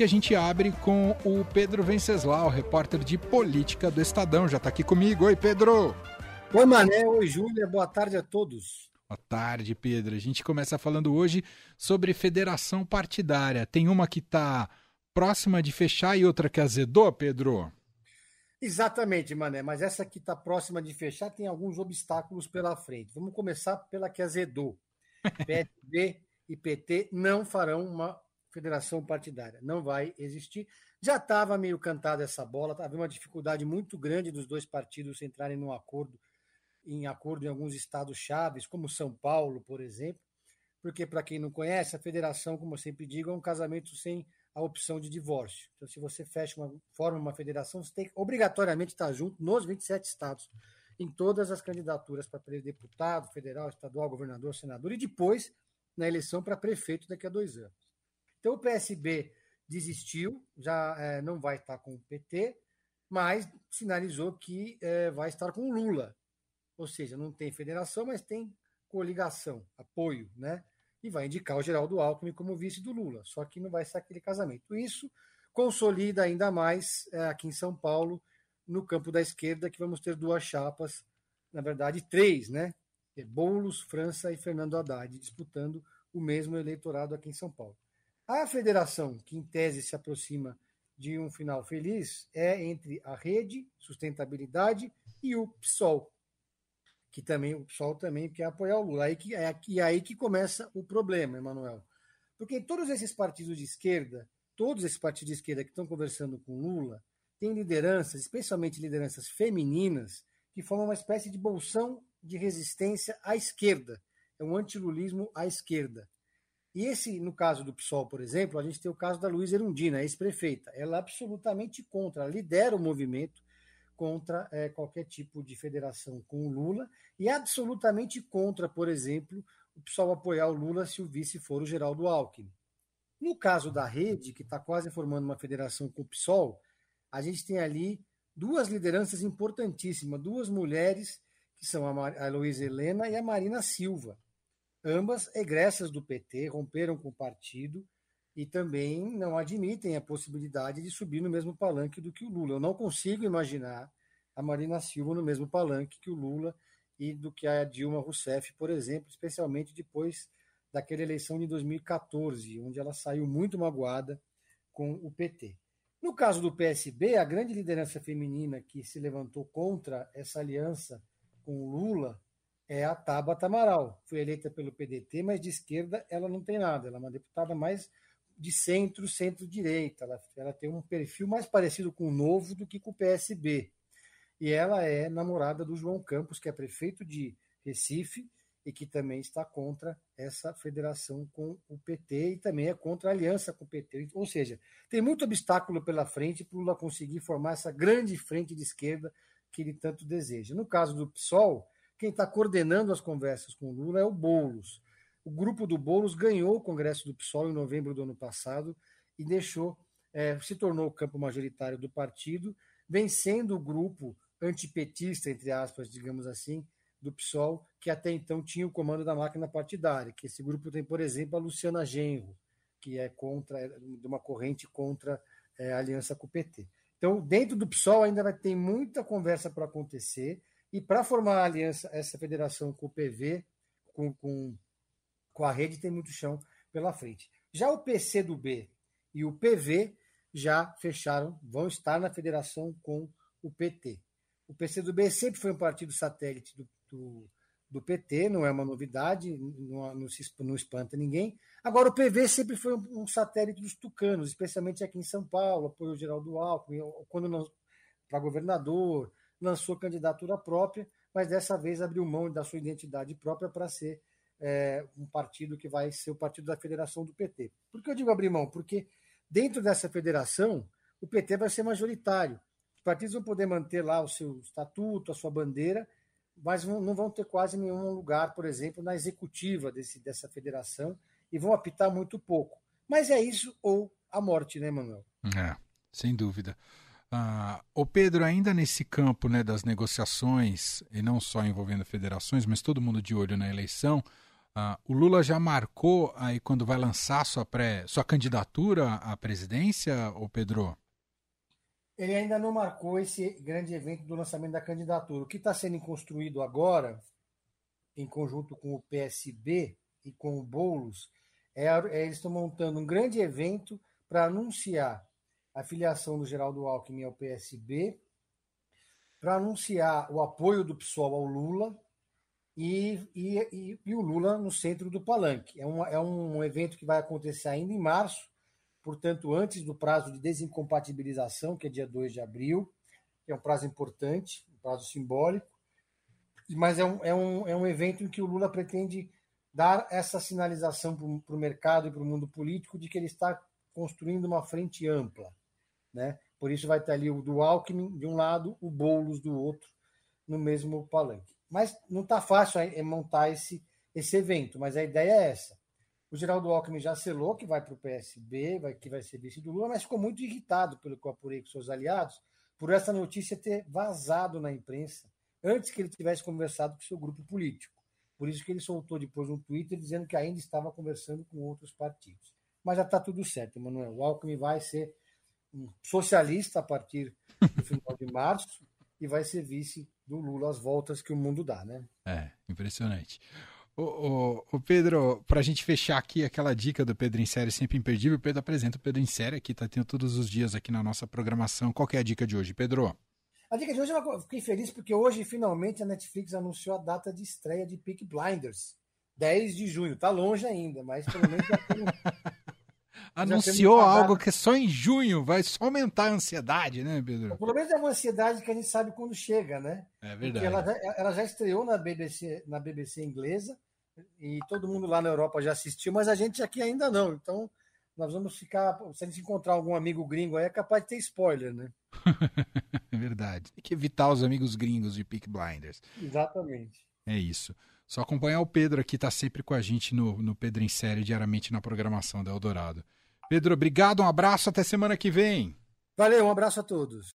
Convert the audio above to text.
E a gente abre com o Pedro Venceslau, repórter de política do Estadão. Já está aqui comigo. Oi, Pedro! Oi, Mané. Oi, Júlia. Boa tarde a todos. Boa tarde, Pedro. A gente começa falando hoje sobre federação partidária. Tem uma que está próxima de fechar e outra que azedou, Pedro? Exatamente, Mané, mas essa que está próxima de fechar tem alguns obstáculos pela frente. Vamos começar pela que azedou. PSB e PT não farão uma federação partidária, não vai existir. Já estava meio cantada essa bola, havia uma dificuldade muito grande dos dois partidos entrarem num acordo, em acordo em alguns estados chaves, como São Paulo, por exemplo, porque, para quem não conhece, a federação, como eu sempre digo, é um casamento sem a opção de divórcio. Então, se você fecha uma, forma uma federação, você tem que obrigatoriamente estar junto nos 27 estados, em todas as candidaturas para deputado, federal, estadual, governador, senador, e depois na eleição para prefeito daqui a dois anos. Então, o PSB desistiu, já é, não vai estar com o PT, mas sinalizou que é, vai estar com o Lula. Ou seja, não tem federação, mas tem coligação, apoio, né? e vai indicar o Geraldo Alckmin como vice do Lula. Só que não vai ser aquele casamento. Isso consolida ainda mais é, aqui em São Paulo, no campo da esquerda, que vamos ter duas chapas, na verdade, três, né? É Boulos, França e Fernando Haddad disputando o mesmo eleitorado aqui em São Paulo. A federação, que em tese se aproxima de um final feliz, é entre a Rede, Sustentabilidade e o PSOL, que também o PSOL também quer apoiar o Lula. Aí que, é aqui, aí que começa o problema, Emanuel. Porque todos esses partidos de esquerda, todos esses partidos de esquerda que estão conversando com Lula, têm lideranças, especialmente lideranças femininas, que formam uma espécie de bolsão de resistência à esquerda. É um antilulismo à esquerda. E esse, no caso do PSOL, por exemplo, a gente tem o caso da Luísa Erundina, ex-prefeita. Ela é absolutamente contra, ela lidera o movimento contra é, qualquer tipo de federação com o Lula e absolutamente contra, por exemplo, o pessoal apoiar o Lula se o vice for o Geraldo Alckmin. No caso da rede, que está quase formando uma federação com o PSOL, a gente tem ali duas lideranças importantíssimas, duas mulheres, que são a Luísa Helena e a Marina Silva. Ambas egressas do PT, romperam com o partido e também não admitem a possibilidade de subir no mesmo palanque do que o Lula. Eu não consigo imaginar a Marina Silva no mesmo palanque que o Lula e do que a Dilma Rousseff, por exemplo, especialmente depois daquela eleição de 2014, onde ela saiu muito magoada com o PT. No caso do PSB, a grande liderança feminina que se levantou contra essa aliança com o Lula é a Tabata Amaral. Foi eleita pelo PDT, mas de esquerda ela não tem nada. Ela é uma deputada mais de centro, centro-direita. Ela, ela tem um perfil mais parecido com o Novo do que com o PSB. E ela é namorada do João Campos, que é prefeito de Recife e que também está contra essa federação com o PT e também é contra a aliança com o PT. Ou seja, tem muito obstáculo pela frente para o Lula conseguir formar essa grande frente de esquerda que ele tanto deseja. No caso do PSOL, quem está coordenando as conversas com o Lula é o Boulos. O grupo do Boulos ganhou o Congresso do PSOL em novembro do ano passado e deixou, é, se tornou o campo majoritário do partido, vencendo o grupo antipetista, entre aspas, digamos assim, do PSOL, que até então tinha o comando da máquina partidária, que esse grupo tem, por exemplo, a Luciana Genro, que é contra, é de uma corrente contra é, a aliança com o PT. Então, dentro do PSOL ainda vai ter muita conversa para acontecer, e para formar a aliança, essa federação com o PV, com, com com a rede tem muito chão pela frente. Já o PC do B e o PV já fecharam, vão estar na federação com o PT. O PCdoB sempre foi um partido satélite do, do, do PT, não é uma novidade, não, não, se, não espanta ninguém. Agora, o PV sempre foi um, um, satélite dos tucanos, especialmente aqui em São Paulo, apoiou o Geraldo Alckmin, quando para governador, lançou candidatura própria, mas dessa vez abriu mão da sua identidade própria para ser é, um partido que vai ser o partido da federação do PT. Por que eu digo abrir mão? Porque dentro dessa federação, o PT vai ser majoritário. Os partidos vão poder manter lá o seu estatuto, a sua bandeira, mas não vão ter quase nenhum lugar, por exemplo, na executiva desse, dessa federação e vão apitar muito pouco. Mas é isso ou a morte, né, Manuel? É, sem dúvida. Ah, o Pedro, ainda nesse campo né, das negociações, e não só envolvendo federações, mas todo mundo de olho na eleição, Uh, o Lula já marcou aí quando vai lançar sua, pré, sua candidatura à presidência, ô Pedro? Ele ainda não marcou esse grande evento do lançamento da candidatura. O que está sendo construído agora, em conjunto com o PSB e com o Boulos, é, é eles estão montando um grande evento para anunciar a filiação do Geraldo Alckmin ao PSB, para anunciar o apoio do PSOL ao Lula e, e, e, o Lula no centro do palanque. É, uma, é um evento que vai acontecer ainda em março, portanto, antes do prazo de desincompatibilização, que é dia 2 de abril, que é um prazo importante, um prazo simbólico, mas é um, é um, é um evento em que o Lula pretende dar essa sinalização para o mercado e para o mundo político de que ele está construindo uma frente ampla. Né? Por isso vai ter ali o do Alckmin de um lado, o Boulos do outro, no mesmo palanque. Mas não está fácil montar esse, esse evento, mas a ideia é essa. O Geraldo Alckmin já selou que vai para o PSB, vai, que vai ser vice do Lula, mas ficou muito irritado pelo que eu apurei com seus aliados, por essa notícia ter vazado na imprensa antes que ele tivesse conversado com seu grupo político. Por isso que ele soltou depois um Twitter dizendo que ainda estava conversando com outros partidos. Mas já está tudo certo, Emanuel. O Alckmin vai ser um socialista a partir do final de março e vai ser vice do Lula às voltas que o mundo dá, né? É, impressionante. Ô, ô, ô Pedro, para a gente fechar aqui aquela dica do Pedro em Série sempre imperdível, o Pedro apresenta o Pedro em Série aqui, tá tendo todos os dias aqui na nossa programação. Qual é a dica de hoje, Pedro? A dica de hoje eu fiquei feliz porque hoje finalmente a Netflix anunciou a data de estreia de Peak Blinders. 10 de junho, tá longe ainda, mas pelo menos já tem, anunciou algo que só em junho vai só aumentar a ansiedade, né, Pedro? Pelo menos é uma ansiedade que a gente sabe quando chega, né? É verdade. Ela, ela, já estreou na BBC, na BBC inglesa e todo mundo lá na Europa já assistiu, mas a gente aqui ainda não. Então, nós vamos ficar. Se a gente encontrar algum amigo gringo aí, é capaz de ter spoiler, né? é verdade. Tem que evitar os amigos gringos de Peak Blinders. Exatamente. É isso. Só acompanhar o Pedro aqui, tá sempre com a gente no, no Pedro em Série, diariamente na programação da Eldorado. Pedro, obrigado, um abraço, até semana que vem. Valeu, um abraço a todos.